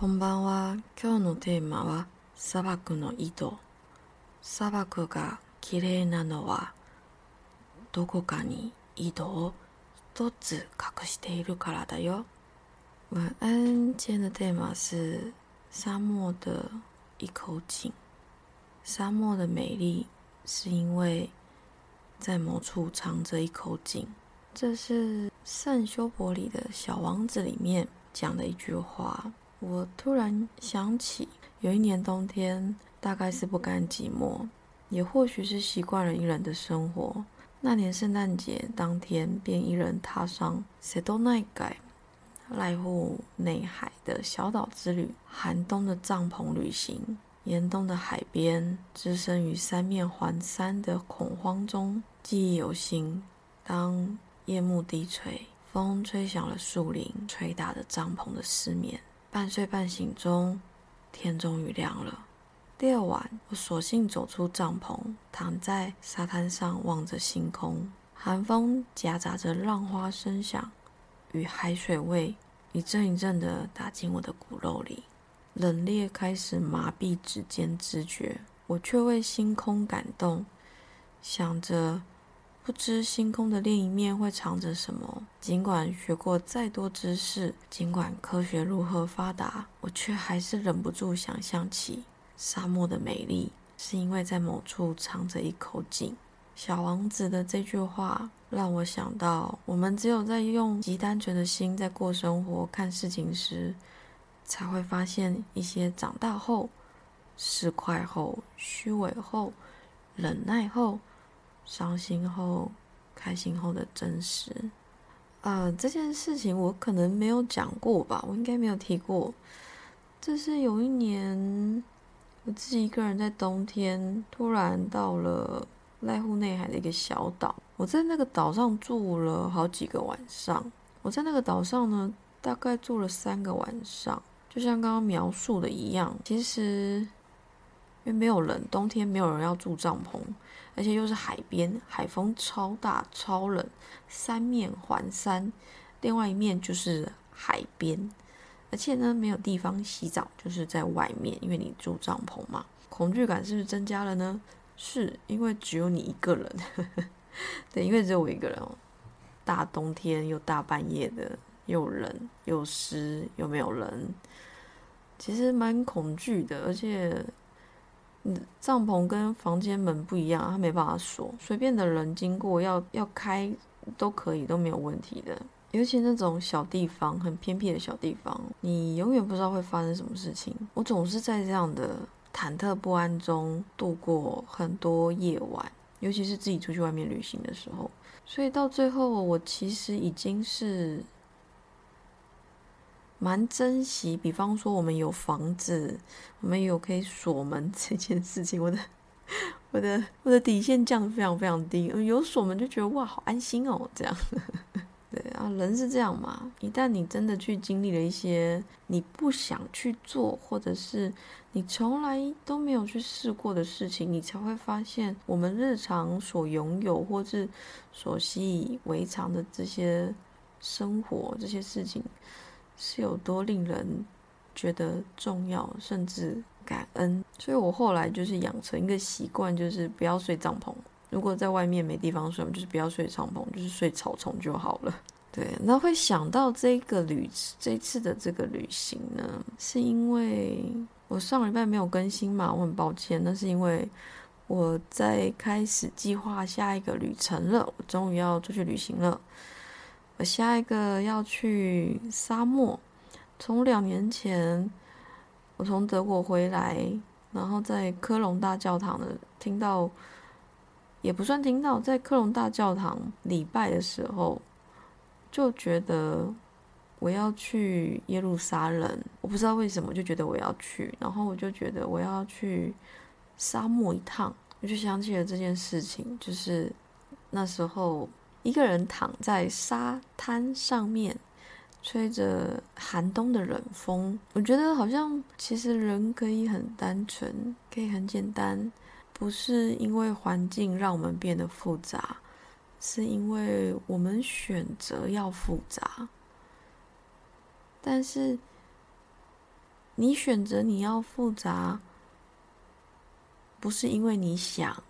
こんばんは。今日のテーマは砂漠の井戸。砂漠が綺麗なのはどこかに井戸を一つ隠しているからだよ。晚安，今天的 tema 是沙漠的一口井。沙漠的美丽是因为在某处藏着一口井。这是圣修伯里的小王子里面讲的一句话。我突然想起，有一年冬天，大概是不甘寂寞，也或许是习惯了一人的生活。那年圣诞节当天，便一人踏上塞多奈盖濑户内海的小岛之旅，寒冬的帐篷旅行，严冬的海边，置身于三面环山的恐慌中，记忆犹新。当夜幕低垂，风吹响了树林，吹打着帐篷的失眠。半睡半醒中，天终于亮了。第二晚，我索性走出帐篷，躺在沙滩上望着星空。寒风夹杂着浪花声响与海水味，一阵一阵地打进我的骨肉里，冷冽开始麻痹指尖知觉。我却为星空感动，想着。不知星空的另一面会藏着什么。尽管学过再多知识，尽管科学如何发达，我却还是忍不住想象起沙漠的美丽，是因为在某处藏着一口井。小王子的这句话让我想到，我们只有在用极单纯的心在过生活、看事情时，才会发现一些长大后、市侩后、虚伪后、忍耐后。伤心后、开心后的真实，呃，这件事情我可能没有讲过吧，我应该没有提过。这是有一年，我自己一个人在冬天，突然到了濑户内海的一个小岛。我在那个岛上住了好几个晚上。我在那个岛上呢，大概住了三个晚上，就像刚刚描述的一样。其实，因为没有人，冬天没有人要住帐篷。而且又是海边，海风超大、超冷，三面环山，另外一面就是海边，而且呢没有地方洗澡，就是在外面，因为你住帐篷嘛，恐惧感是不是增加了呢？是因为只有你一个人，对，因为只有我一个人哦，大冬天又大半夜的，又冷又湿又没有人，其实蛮恐惧的，而且。帐篷跟房间门不一样，它没办法锁，随便的人经过要要开都可以，都没有问题的。尤其那种小地方，很偏僻的小地方，你永远不知道会发生什么事情。我总是在这样的忐忑不安中度过很多夜晚，尤其是自己出去外面旅行的时候。所以到最后，我其实已经是。蛮珍惜，比方说我们有房子，我们有可以锁门这件事情，我的我的我的底线降得非常非常低，有锁门就觉得哇好安心哦，这样，对啊，人是这样嘛，一旦你真的去经历了一些你不想去做，或者是你从来都没有去试过的事情，你才会发现我们日常所拥有或是所习以为常的这些生活这些事情。是有多令人觉得重要，甚至感恩。所以我后来就是养成一个习惯，就是不要睡帐篷。如果在外面没地方睡，就是不要睡帐篷，就是睡草丛就好了。对，那会想到这个旅这次的这个旅行呢，是因为我上礼拜没有更新嘛，我很抱歉。那是因为我在开始计划下一个旅程了，我终于要出去旅行了。我下一个要去沙漠。从两年前，我从德国回来，然后在科隆大教堂的听到，也不算听到，在科隆大教堂礼拜的时候，就觉得我要去耶路撒冷。我不知道为什么，就觉得我要去，然后我就觉得我要去沙漠一趟。我就想起了这件事情，就是那时候。一个人躺在沙滩上面，吹着寒冬的冷风。我觉得好像其实人可以很单纯，可以很简单，不是因为环境让我们变得复杂，是因为我们选择要复杂。但是你选择你要复杂，不是因为你想，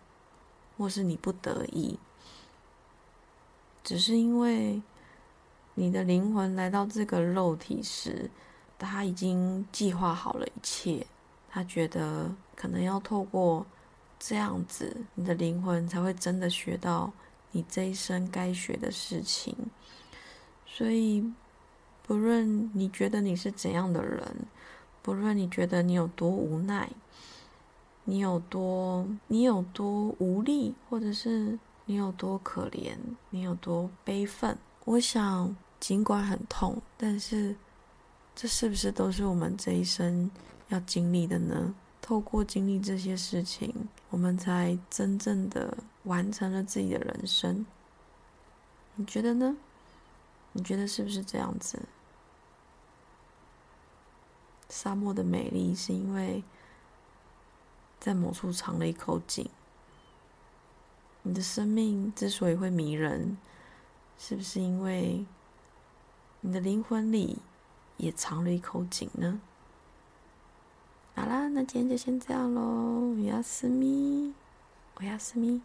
或是你不得已，只是因为你的灵魂来到这个肉体时，他已经计划好了一切。他觉得可能要透过这样子，你的灵魂才会真的学到你这一生该学的事情。所以，不论你觉得你是怎样的人，不论你觉得你有多无奈，你有多你有多无力，或者是你有多可怜，你有多悲愤，我想，尽管很痛，但是这是不是都是我们这一生？要经历的呢？透过经历这些事情，我们才真正的完成了自己的人生。你觉得呢？你觉得是不是这样子？沙漠的美丽是因为在某处藏了一口井。你的生命之所以会迷人，是不是因为你的灵魂里也藏了一口井呢？好啦，那今天就先这样喽。我要私密，我要私密。